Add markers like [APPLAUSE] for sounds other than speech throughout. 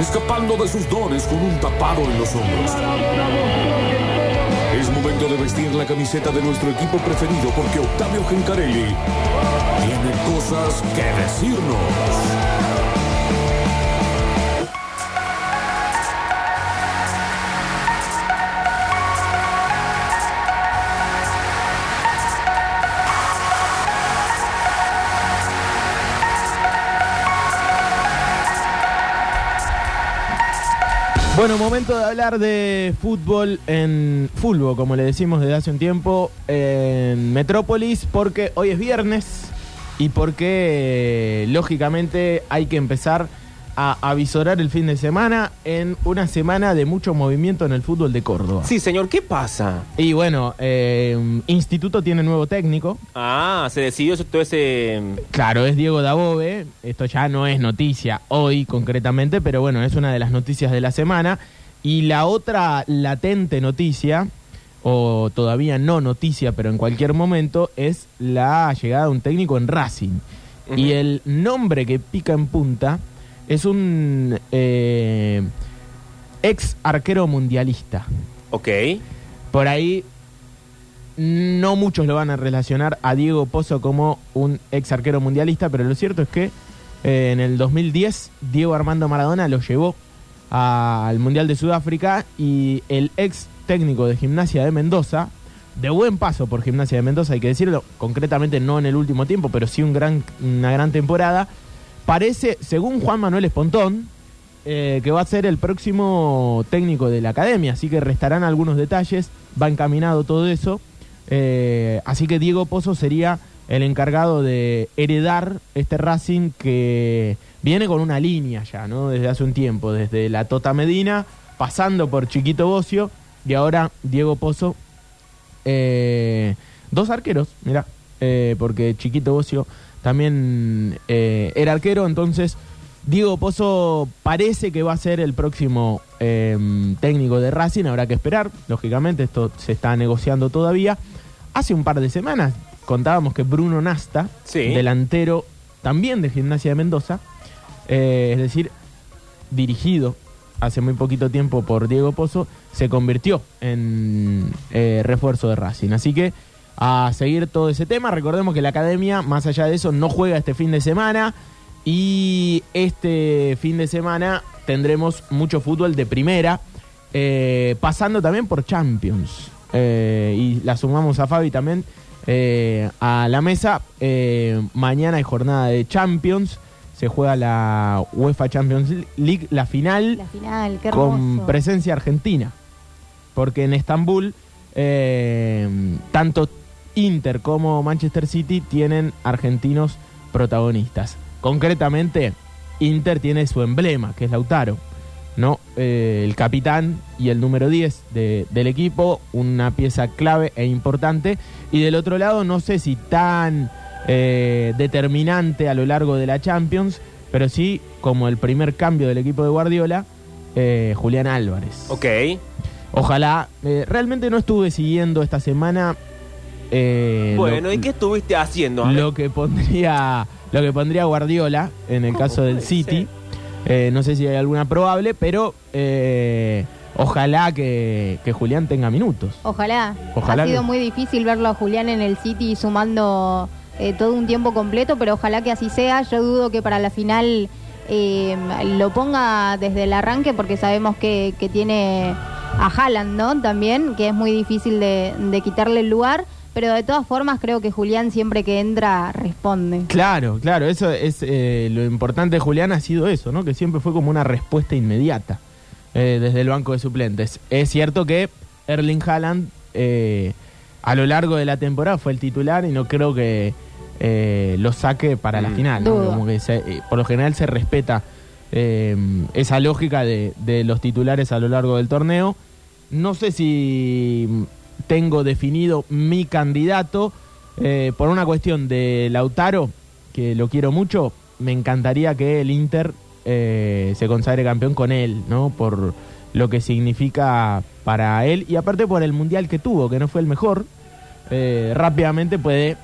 escapando de sus dones con un tapado en los hombros. Es momento de vestir la camiseta de nuestro equipo preferido porque Octavio Gencarelli tiene cosas que decirnos. Bueno, momento de hablar de fútbol en fútbol, como le decimos desde hace un tiempo, en Metrópolis, porque hoy es viernes y porque lógicamente hay que empezar a avisorar el fin de semana en una semana de mucho movimiento en el fútbol de Córdoba. Sí, señor, ¿qué pasa? Y bueno, eh, Instituto tiene nuevo técnico. Ah, se decidió todo ese... Claro, es Diego Dabove. Esto ya no es noticia hoy concretamente, pero bueno, es una de las noticias de la semana. Y la otra latente noticia, o todavía no noticia, pero en cualquier momento, es la llegada de un técnico en Racing. Y el nombre que pica en punta es un eh, ex arquero mundialista. Ok. Por ahí no muchos lo van a relacionar a Diego Pozo como un ex arquero mundialista, pero lo cierto es que eh, en el 2010 Diego Armando Maradona lo llevó a- al Mundial de Sudáfrica y el ex técnico de Gimnasia de Mendoza, de buen paso por Gimnasia de Mendoza, hay que decirlo, concretamente no en el último tiempo, pero sí un gran, una gran temporada, parece, según Juan Manuel Espontón, eh, que va a ser el próximo técnico de la academia, así que restarán algunos detalles, va encaminado todo eso, eh, así que Diego Pozo sería el encargado de heredar este Racing que viene con una línea ya, ¿no? Desde hace un tiempo, desde la Tota Medina, pasando por Chiquito Bocio, y ahora Diego Pozo, eh, dos arqueros, mira, eh, porque Chiquito Bocio también eh, era arquero, entonces Diego Pozo parece que va a ser el próximo eh, técnico de Racing, habrá que esperar, lógicamente, esto se está negociando todavía. Hace un par de semanas contábamos que Bruno Nasta, Sí. delantero también de Gimnasia de Mendoza, eh, es decir, dirigido hace muy poquito tiempo por Diego Pozo, se convirtió en eh, refuerzo de Racing. Así que a seguir todo ese tema, recordemos que la academia, más allá de eso, no juega este fin de semana y este fin de semana tendremos mucho fútbol de primera, eh, pasando también por Champions. Eh, y la sumamos a Fabi también eh, a la mesa. Mañana hay jornada de Champions. Se juega la UEFA Champions League, la final La final, qué con presencia argentina. Porque en Estambul, tanto Inter como Manchester City tienen argentinos protagonistas. Concretamente, Inter tiene su emblema, que es Lautaro. ¿no? Eh, el capitán y el número 10 de- del equipo, una pieza clave e importante. Y del otro lado, no sé si tan eh, determinante a lo largo de la Champions, pero sí como el primer cambio del equipo de Guardiola, eh, Julián Álvarez. Ok. Ojalá, eh, realmente no estuve siguiendo esta semana. Eh, Bueno, lo- ¿y qué estuviste haciendo? Lo que pondría lo que pondría Guardiola en el ¿Cómo caso del City. Eh, no sé si hay alguna probable, pero eh, ojalá que, que Julián tenga minutos. Ojalá. Ojalá Ha sido que- muy difícil verlo a Julián en el City sumando eh, todo un tiempo completo, pero ojalá que así sea. Yo dudo que para la final eh, lo ponga desde el arranque porque sabemos que, que tiene a Haaland, ¿no? También, que es muy difícil de, de quitarle el lugar. Pero de todas formas creo que Julián siempre que entra responde. Claro, claro, eso es eh, lo importante de Julián ha sido eso, ¿no? Que siempre fue como una respuesta inmediata eh, desde el banco de suplentes. Es cierto que Erling Haaland eh, a lo largo de la temporada fue el titular y no creo que eh, lo saque para la Mm. final. ¿no? Como que se- eh, por lo general se respeta eh, esa lógica de, de los titulares a lo largo del torneo. No sé si tengo definido mi candidato eh, por una cuestión de Lautaro, que lo quiero mucho. Me encantaría que el Inter eh, se consagre campeón con él, ¿no? Por lo que significa para él y aparte por el mundial que tuvo, que no fue el mejor. eh, rápidamente puede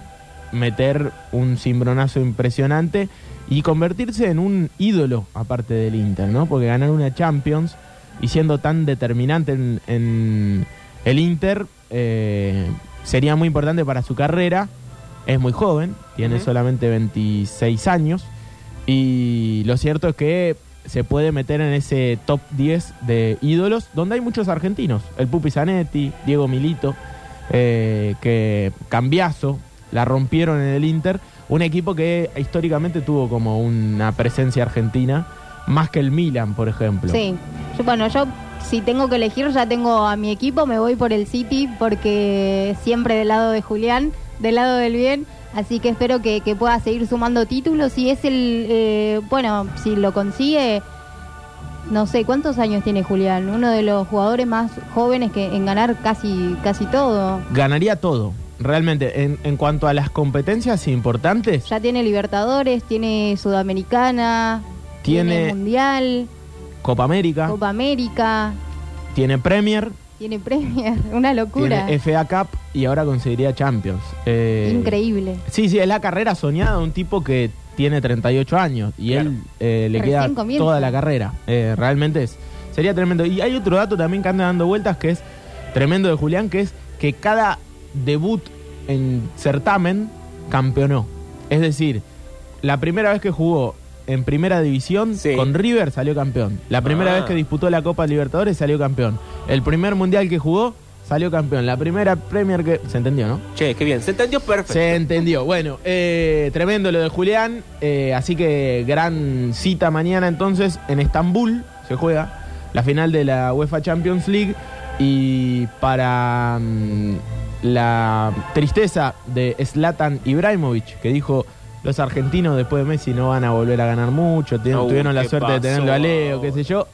meter un cimbronazo impresionante y convertirse en un ídolo aparte del Inter, ¿no? Porque ganar una Champions y siendo tan determinante en, en el Inter eh, sería muy importante para su carrera. Es muy joven, tiene solamente 26 años y lo cierto es que se puede meter en ese top 10 de ídolos donde hay muchos argentinos. El Pupi Zanetti, Diego Milito, eh, que cambiazo, la rompieron en el Inter. Un equipo que históricamente tuvo como una presencia argentina, más que el Milan, por ejemplo. Sí. Bueno, yo si tengo que elegir, ya tengo a mi equipo, me voy por el City porque siempre del lado de Julián, del lado del bien. Así que espero que, que pueda seguir sumando títulos. Y es el, eh, bueno, si lo consigue, no sé, ¿cuántos años tiene Julián? Uno de los jugadores más jóvenes que en ganar casi, casi todo. Ganaría todo, realmente. En, en cuanto a las competencias importantes, Ya tiene Libertadores, tiene Sudamericana, Tiene- Mundial, Copa América, Copa América, tiene Premier, tiene Premier, [LAUGHS] una locura. tiene FA Cup y ahora conseguiría Champions. Eh, Increíble. Sí, sí, es la carrera soñada de un tipo que tiene 38 años y Claro. él eh, le Recién queda comienza. toda la carrera. Eh, realmente es, sería tremendo. Y hay otro dato también que anda dando vueltas que es tremendo de Julián, que es que cada debut en certamen campeonó. Es decir, la primera vez que jugó en primera división Sí. con River salió campeón. La primera Ah. vez que disputó la Copa Libertadores salió campeón. El primer mundial que jugó salió campeón. La primera Premier que... ¿Se entendió, no? Che, qué bien. Se entendió perfecto. Se entendió. Bueno, eh, tremendo lo de Julián. eh, así que gran cita mañana entonces en Estambul se juega la final de la UEFA Champions League. Y para mm, la tristeza de Zlatan Ibrahimovic, que dijo los argentinos después de Messi no van a volver a ganar mucho, tuvieron, Uh, tuvieron la ¿qué suerte de tenerlo a? Leo, qué sé yo.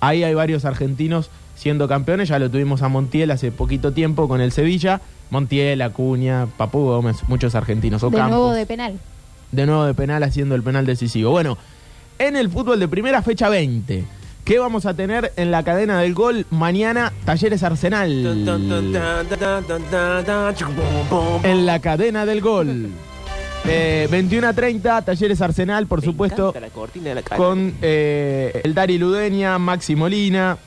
Ahí hay varios argentinos siendo campeones, ya lo tuvimos a Montiel hace poquito tiempo con el Sevilla. Montiel, Acuña, Papu Gómez, muchos argentinos. De nuevo de penal. De nuevo de penal haciendo el penal decisivo. Bueno, en el fútbol de primera fecha 20, ¿qué vamos a tener en la cadena del gol mañana? Talleres Arsenal. En la cadena del gol. Eh, 21 a 30, Talleres Arsenal, por Me supuesto, encanta la cortina de la calle. con eh, el Dari Ludeña, Maxi Molina.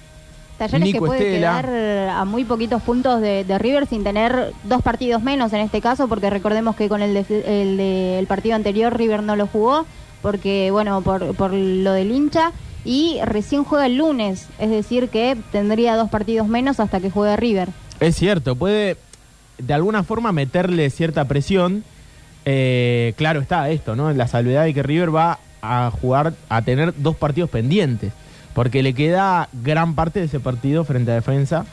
Talleres Nico que puede Estela. quedar a muy poquitos puntos de, de River sin tener dos partidos menos en este caso, porque recordemos que con el, de- el, de- el partido anterior River no lo jugó, porque bueno, por, por lo del hincha, y recién juega el lunes, es decir que tendría dos partidos menos hasta que juegue River. Es cierto, puede de alguna forma meterle cierta presión. Eh, claro está esto, ¿no? La salvedad de que River va a jugar, a tener dos partidos pendientes, porque le queda gran parte de ese partido frente a Defensa,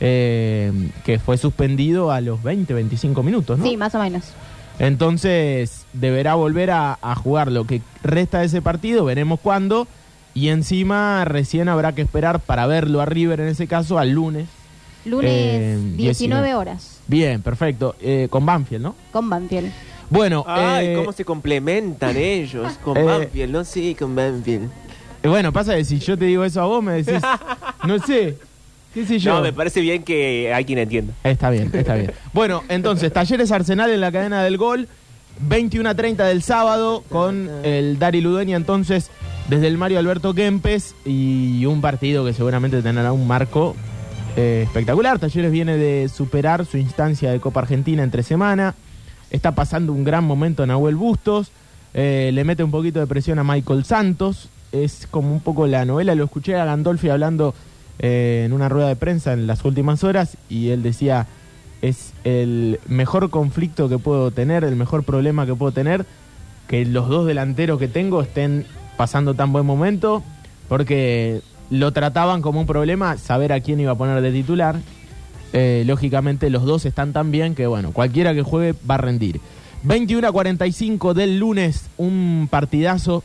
eh, que fue suspendido a los 20, 25 minutos, ¿no? Sí, más o menos. Entonces deberá volver a, a jugar lo que resta de ese partido, veremos cuándo. Y encima recién habrá que esperar para verlo a River en ese caso al lunes. Lunes Eh, 19 19. horas Bien, perfecto. Eh, con Banfield, ¿no? con Banfield. Bueno, Ay, eh, cómo se complementan ellos con eh, Banfield, ¿no? Sí, con Banfield. eh, bueno, pasa que si yo te digo eso a vos, me decís, [LAUGHS] no sé, qué sé yo. No, me parece bien que hay quien entienda. Está bien, está bien. [LAUGHS] Bueno, entonces, Talleres Arsenal en la cadena del gol, 21 a 30 del sábado, con el Dari Ludueña entonces desde el Mario Alberto Kempes y un partido que seguramente tendrá un marco eh, espectacular. Talleres viene de superar su instancia de Copa Argentina entre semana, está pasando un gran momento Nahuel Bustos, eh, le mete un poquito de presión a Michael Santos, es como un poco la novela, lo escuché a Gandolfi hablando eh, en una rueda de prensa en las últimas horas y él decía, es el mejor conflicto que puedo tener, el mejor problema que puedo tener, que los dos delanteros que tengo estén pasando tan buen momento, porque lo trataban como un problema saber a quién iba a poner de titular. Eh, lógicamente los dos están tan bien que, bueno, cualquiera que juegue va a rendir. 21 a 45 del lunes, un partidazo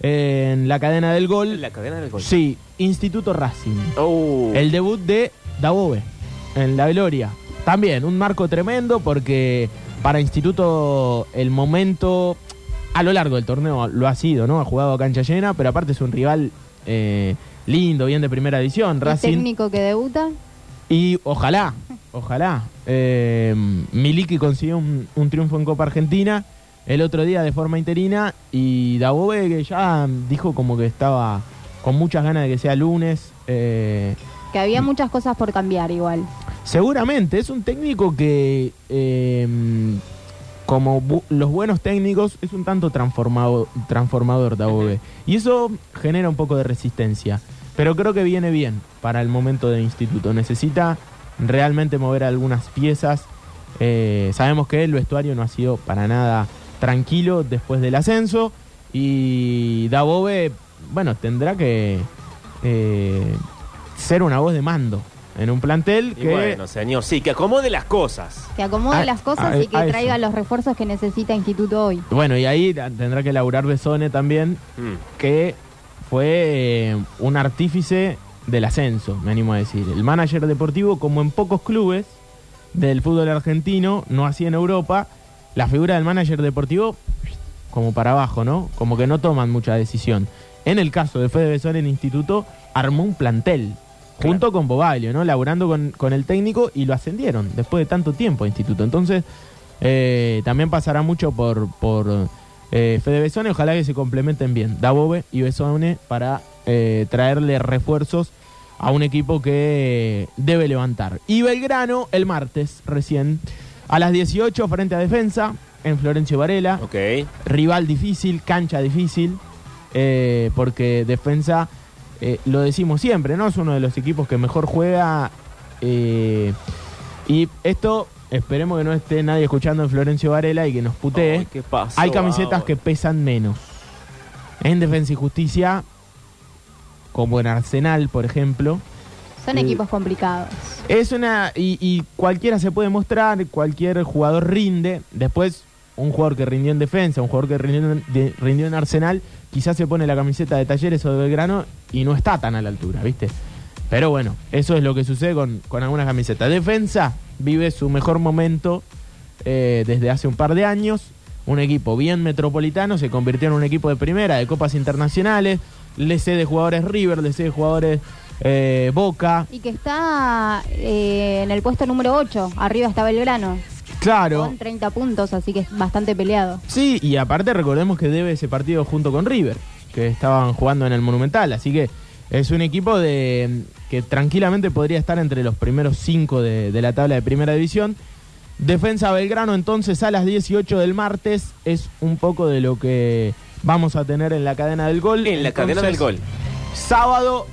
en la cadena del gol. La cadena del gol. Sí, Instituto Racing. Oh. El debut de Dabove en la Gloria. También un marco tremendo porque para Instituto el momento a lo largo del torneo lo ha sido, ¿no? Ha jugado a cancha llena, pero aparte es un rival eh, lindo, bien de primera edición. El Racing. técnico que debuta. Y ojalá, ojalá. Eh, Miliki consiguió un, un triunfo en Copa Argentina el otro día de forma interina y Dabove que ya dijo como que estaba con muchas ganas de que sea lunes. eh, Que había muchas cosas por cambiar igual. Seguramente, es un técnico que, eh, como bu- los buenos técnicos, es un tanto transformado, transformador, Dabove. Y eso genera un poco de resistencia. Pero creo que viene bien para el momento del instituto. Necesita realmente mover algunas piezas. Eh, sabemos que el vestuario no ha sido para nada tranquilo después del ascenso. Y Dabove, bueno, tendrá que eh, ser una voz de mando en un plantel Y que bueno, señor, sí, que acomode las cosas. Que acomode A- las cosas a- y que a eso. traiga los refuerzos que necesita Instituto hoy. Bueno, y ahí tendrá que laburar Besone también, Mm. que fue eh, un artífice del ascenso, me animo a decir. El manager deportivo, como en pocos clubes del fútbol argentino, no así en Europa, la figura del manager deportivo como para abajo, ¿no? Como que no toman mucha decisión. En el caso de Fede Besone en Instituto, armó un plantel. Junto con Bobaglio, ¿no? Laburando con, con el técnico y lo ascendieron después de tanto tiempo a Instituto. Entonces, eh, también pasará mucho por, por eh, Fede Besone. Ojalá que se complementen bien Dabove y Besone para eh, traerle refuerzos a un equipo que debe levantar. Y Belgrano el martes recién a las 18 frente a Defensa en Florencio Varela. Rival difícil, cancha difícil, eh, porque Defensa, eh, lo decimos siempre, ¿no? Es uno de los equipos que mejor juega. y esto, esperemos que no esté nadie escuchando en Florencio Varela y que nos putee. Ay, ¿qué pasó Hay camisetas que pesan menos. En Defensa y Justicia, como en Arsenal, por ejemplo. Son Eh, equipos complicados. Es una. Y, y cualquiera se puede mostrar, cualquier jugador rinde. Después, un jugador que rindió en defensa, un jugador que rindió en, de- rindió en Arsenal, quizás se pone la camiseta de Talleres o de Belgrano y no está tan a la altura, ¿viste? Pero bueno, eso es lo que sucede con, con algunas camisetas. Defensa vive su mejor momento eh, desde hace un par de años. Un equipo bien metropolitano, se convirtió en un equipo de primera, de copas internacionales. Le cede jugadores River, le cede jugadores eh, Boca. Y que está eh, en el puesto número 8. Arriba está Belgrano. Claro. Con 30 puntos, así que es bastante peleado. Sí, y aparte recordemos que debe ese partido junto con River, que estaban jugando en el Monumental, así que es un equipo de que tranquilamente podría estar entre los primeros cinco de, de la tabla de primera división. Defensa Belgrano entonces a las 18 del martes es un poco de lo que vamos a tener en la cadena del gol. En la cadena del gol. Sábado,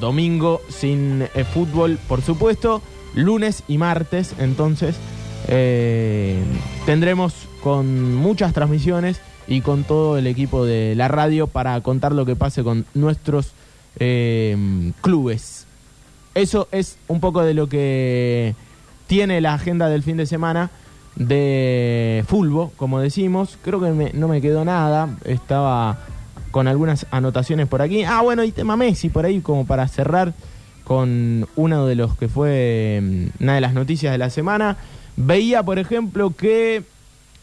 domingo sin eh, fútbol, por supuesto. Lunes y martes, entonces, eh, tendremos con muchas transmisiones y con todo el equipo de la radio para contar lo que pase con nuestros eh, clubes. Eso es un poco de lo que tiene la agenda del fin de semana de fútbol, como decimos. Creo que me- no me quedó nada. Estaba con algunas anotaciones por aquí. Ah, bueno, y tema Messi por ahí, como para cerrar con uno de los que fue mm, una de las noticias de la semana. Veía, por ejemplo, que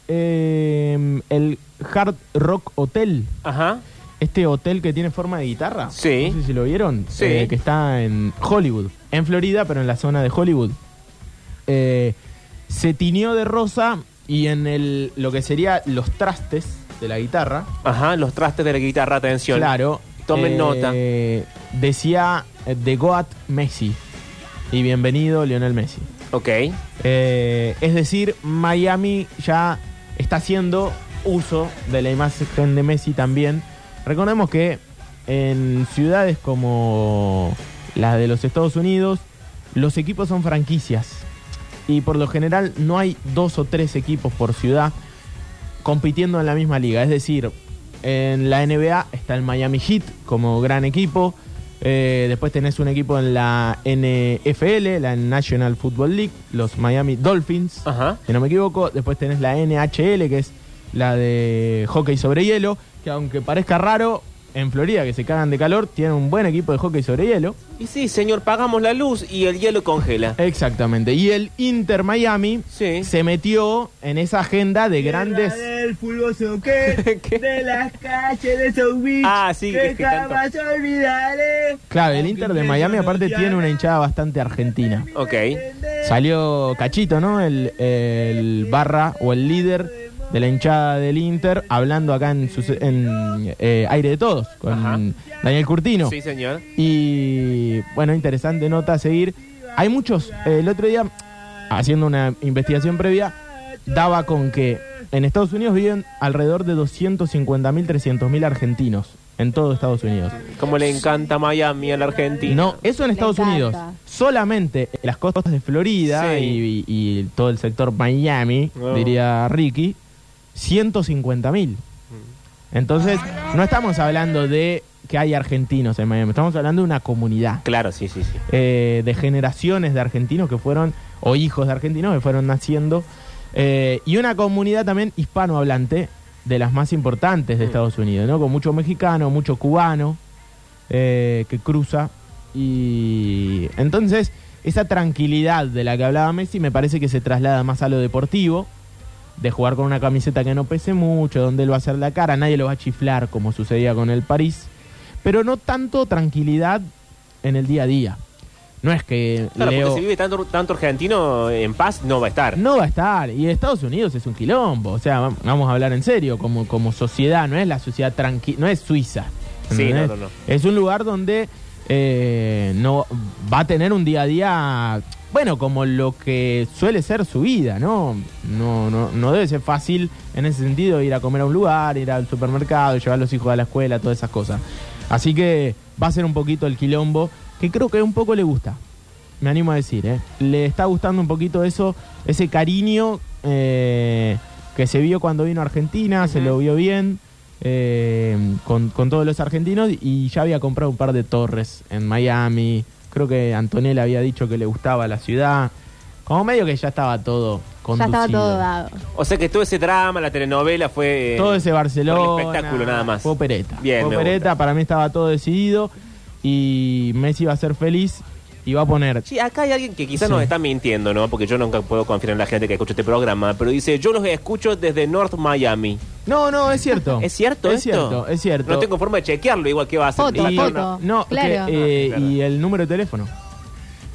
eh, el Hard Rock Hotel, Ajá. Este hotel que tiene forma de guitarra, Sí. no sé si lo vieron, Sí. eh, que está en Hollywood, en Florida, pero en la zona de Hollywood. Eh, se tiñó de rosa y en el lo que sería los trastes de la guitarra, Ajá, los trastes de la guitarra, atención. claro, Tomen eh, nota. Decía eh, The Goat Messi y bienvenido Lionel Messi. Ok. Eh, es decir, Miami ya está haciendo uso de la imagen de Messi también. Recordemos que en ciudades como las de los Estados Unidos, los equipos son franquicias. Y por lo general no hay dos o tres equipos por ciudad compitiendo en la misma liga. Es decir, en la NBA está el Miami Heat como gran equipo. Eh, después tenés un equipo en la NFL, la National Football League, los Miami Dolphins, Ajá. si no me equivoco. Después tenés la NHL, que es la de hockey sobre hielo, que aunque parezca raro, en Florida, que se cagan de calor, tienen un buen equipo de hockey sobre hielo. Y sí, señor, pagamos la luz y el hielo congela. Exactamente. Y el Inter Miami Sí. se metió en esa agenda de grandes. del fútbol soccer, [LAUGHS] ¿Qué? de las calles de South Beach, Ah, sí, que que tanto- jamás olvidaré. Claro, el Inter de Miami aparte tiene una hinchada bastante argentina. Ok. Salió Cachito, ¿no? El, el barra o el líder de la hinchada del Inter, hablando acá en, su- en eh, Aire de Todos, con Ajá. Daniel Curtino. Sí, señor. Y bueno, interesante nota a seguir. Hay muchos, eh, el otro día, haciendo una investigación previa, daba con que en Estados Unidos viven alrededor de 250.000, 300.000 argentinos en todo Estados Unidos. Como le encanta Miami a la Argentina. No, eso en Estados. Unidos. Solamente en las costas de Florida Sí. y, y- y todo el sector Miami, Oh. diría Ricky, 150 mil. Mm. Entonces, no estamos hablando de que hay argentinos en Miami, estamos hablando de una comunidad. Claro, sí, sí, sí. eh, de generaciones de argentinos que fueron, o hijos de argentinos que fueron naciendo, eh, y una comunidad también hispanohablante de las más importantes de Mm. Estados Unidos, ¿no? Con mucho mexicano, mucho cubano eh, que cruza. Y entonces, esa tranquilidad de la que hablaba Messi me parece que se traslada más a lo deportivo, de jugar con una camiseta que no pese mucho, donde él va a hacer la cara, nadie lo va a chiflar como sucedía con el París, pero no tanto tranquilidad en el día a día. No es que Claro, Leo porque si vive tanto, tanto argentino en paz, no va a estar. no va a estar. Y Estados Unidos es un quilombo. O sea, vam- vamos a hablar en serio, como, como sociedad, no es la sociedad tranquila, no es Suiza. Sí, no, no, no. Es un lugar donde eh, no va a tener un día a día, bueno, como lo que suele ser su vida, ¿no? No, no, no debe ser fácil en ese sentido ir a comer a un lugar, ir al supermercado, llevar a los hijos a la escuela, todas esas cosas. Así que va a ser un poquito el quilombo, que creo que un poco le gusta. Me animo a decir, ¿eh? Le está gustando un poquito eso, ese cariño eh, que se vio cuando vino a Argentina, se lo vio bien eh, con, con todos los argentinos y ya había comprado un par de torres en Miami. Creo que Antonella había dicho que le gustaba la ciudad. Como medio que ya estaba todo Ya conducido. estaba todo dado. O sea que todo ese drama, la telenovela fue... eh, Todo ese Barcelona. espectáculo nada más. Fue opereta. Bien, Fue opereta, para mí estaba todo decidido. Y Messi va a ser feliz y va a poner. Sí, acá hay alguien que quizás Sí. nos está mintiendo, ¿no? Porque yo nunca puedo confiar en la gente que escucha este programa, pero dice, yo los escucho desde North Miami. No, no, es cierto. [LAUGHS] ¿Es cierto Es esto? cierto, es cierto. No tengo forma de chequearlo, igual que va a hacer. Foto, Y- foto. No, Claro. que, eh, claro. y el número de teléfono.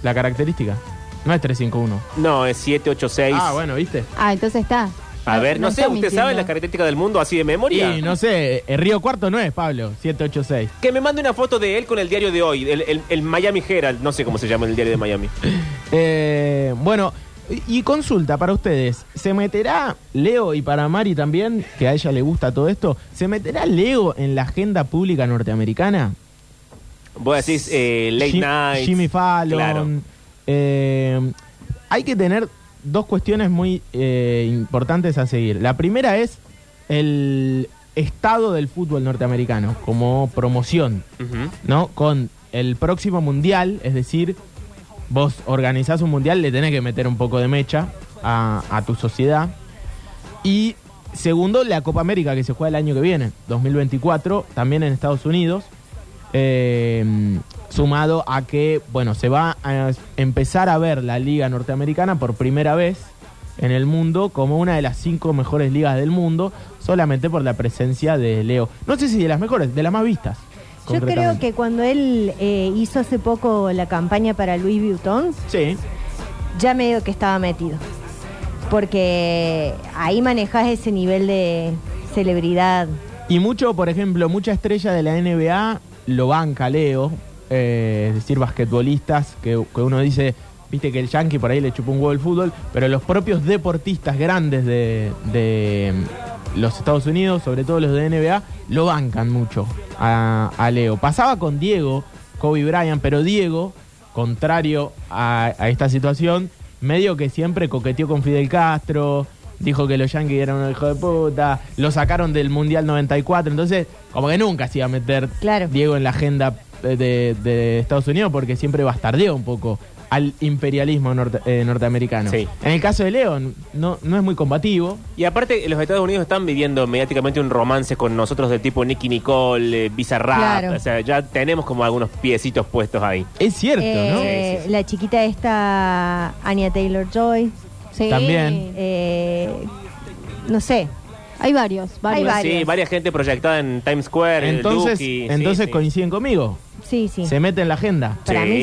La característica. No es 351. No, es 786. Ah, bueno, ¿viste? Ah, entonces está. A ver, no, sé, ¿usted sabe la característica del mundo así de memoria? Y no sé, el Río Cuarto no es, Pablo, 786. Que me mande una foto de él con el diario de hoy, el, el- el Miami Herald, no sé cómo se llama el diario de Miami. [LAUGHS] Eh, bueno, y y consulta para ustedes, ¿se meterá Leo y para Mari también, que a ella le gusta todo esto, ¿se meterá Leo en la agenda pública norteamericana? Vos decís eh, Late Jim- Night. Jimmy Fallon. Claro. Eh, hay que tener dos cuestiones muy eh, importantes a seguir. La primera es el estado del fútbol norteamericano como promoción. ¿no? Con el próximo mundial, es decir, vos organizás un mundial, le tenés que meter un poco de mecha a, a tu sociedad. Y segundo, la Copa América que se juega el año que viene, 2024, también en Estados Unidos. eh, sumado a que, bueno, se va a empezar a ver la liga norteamericana por primera vez en el mundo como una de las cinco mejores ligas del mundo, solamente por la presencia de Leo. No sé si de las mejores, de las más vistas. Yo creo que cuando él eh, hizo hace poco la campaña para Louis Vuitton, Sí, ya medio que estaba metido. Porque ahí manejás ese nivel de celebridad. Y mucho, por ejemplo, mucha estrella de la NBA lo banca Leo, eh, es decir, basquetbolistas, que, que uno dice, viste que el yankee por ahí le chupó un huevo el fútbol, pero los propios deportistas grandes de, de mm, los Estados Unidos, sobre todo los de NBA, lo bancan mucho a, a Leo. Pasaba con Diego, Kobe Bryant, pero Diego, contrario a, a esta situación, medio que siempre coqueteó con Fidel Castro, dijo que los Yankees eran un hijo de puta, lo sacaron del Mundial 94, entonces como que nunca se iba a meter Claro. Diego en la agenda de, de Estados Unidos porque siempre bastardeó un poco al imperialismo norte- eh, norteamericano. Sí. En el caso de Leo, no, no es muy combativo. Y aparte, los Estados Unidos están viviendo mediáticamente un romance con nosotros de tipo Nicky Nicole, eh, Bizarrap. Claro. O sea, ya tenemos como algunos piecitos puestos ahí. Es cierto, ¿no? Eh, Sí, sí, sí. La chiquita esta, Anya Taylor Joy. Sí. También. Eh, no sé. Hay varios, varios. varios. Sí, varias gente proyectada en Times Square. Entonces, Duki, entonces sí. coinciden conmigo. Sí, sí. Se mete en la agenda. Para Sí. mí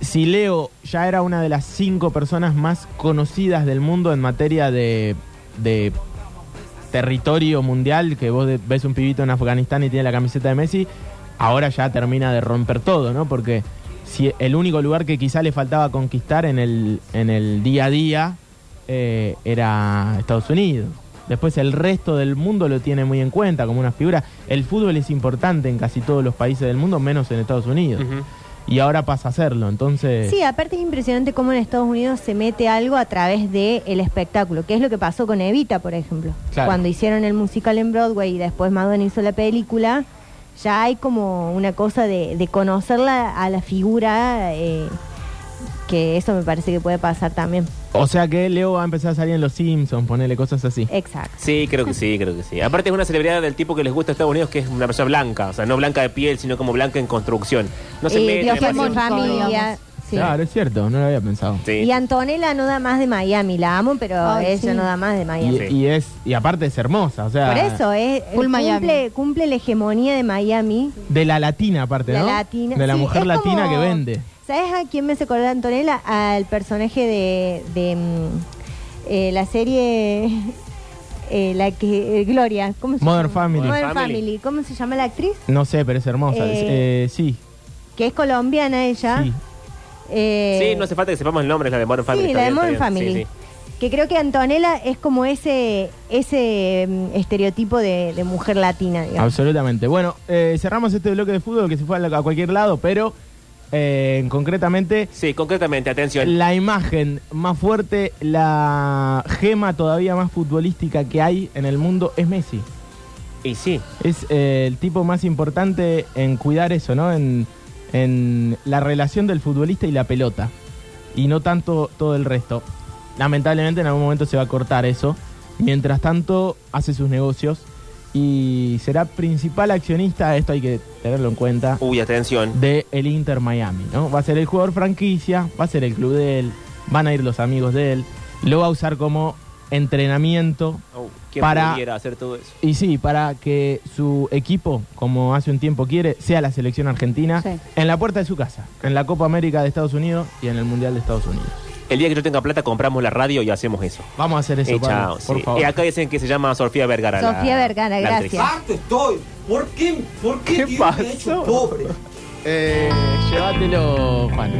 sí. Si Leo ya era una de las cinco personas más conocidas del mundo en materia de, de territorio mundial, que vos de- ves un pibito en Afganistán y tiene la camiseta de Messi, ahora ya termina de romper todo, ¿no? Porque si el único lugar que quizá le faltaba conquistar en el, en el día a día eh, era Estados Unidos. Después el resto del mundo lo tiene muy en cuenta como una figura. El fútbol es importante en casi todos los países del mundo, menos en Estados Unidos y ahora pasa a hacerlo. Entonces, Sí, aparte es impresionante cómo en Estados Unidos se mete algo a través del el espectáculo, que es lo que pasó con Evita, por ejemplo. Claro. Cuando hicieron el musical en Broadway y después Madonna hizo la película, ya hay como una cosa de, de conocerla a la figura, eh, que eso me parece que puede pasar también. O sea que Leo va a empezar a salir en Los Simpsons, ponerle cosas así. Exacto. Sí, creo que sí, creo que sí. Aparte es una celebridad del tipo que les gusta a Estados Unidos, que es una persona blanca. O sea, no blanca de piel, sino como blanca en construcción. No se Eh, mete demasiado. Demasiado. familia. sí. Claro, es cierto, no lo había pensado. Sí. Y Antonella no da más de Miami, la amo, pero Ay, ella sí. no da más de Y, Miami. Sí. y es y aparte es hermosa, o sea, Por eso, es, Full cumple, Miami. cumple la hegemonía de Miami. de la latina aparte, La ¿no? latina. De la Sí, mujer es latina como- que vende. ¿Sabes a quién me hace acordar Antonella? Al personaje de, de, mm, eh, la serie [LAUGHS] eh, la que eh, Gloria, ¿cómo se Modern llama? Family. Modern Family. Family. ¿Cómo se llama la actriz? No sé, pero es hermosa. Eh, es- eh, sí, Que es colombiana ella. sí. Eh, Sí, no hace falta que sepamos el nombre, es la de Modern Family. Sí, la de Modern bien. Family. Sí, sí. Que creo que Antonella es como ese ese mm, estereotipo de, de mujer latina, digamos. Absolutamente. Bueno, eh, cerramos este bloque de fútbol que se fue a, la- a cualquier lado, pero eh, concretamente Sí, concretamente, atención. la imagen más fuerte, la gema todavía más futbolística que hay en el mundo es Messi. Y sí, Es eh, el tipo más importante en cuidar eso, ¿no? En, en la relación del futbolista y la pelota. Y no tanto todo el resto. Lamentablemente en algún momento se va a cortar eso. Mientras tanto, hace sus negocios y será principal accionista, esto hay que tenerlo en cuenta, uy, atención. de el Inter Miami, ¿no? Va a ser el jugador franquicia, va a ser el club de él, van a ir los amigos de él, lo va a usar como entrenamiento Oh, ¿Quién Para- hacer todo eso? y sí, para que su equipo, como hace un tiempo quiere, sea la selección argentina Sí. en la puerta de su casa, en la Copa América de Estados Unidos y en el Mundial de Estados Unidos. El día que yo tenga plata, compramos la radio y hacemos eso. Vamos a hacer eso, Eh, Pablo, chao, por sí. favor. Y acá dicen que se llama Sofía Vergara. la- Sofía Vergara, la gracias. Harto estoy. ¿Por qué? ¿Por qué, ¿Qué Dios me ha pasó? hecho pobre? Eh, llévatelo, Juan.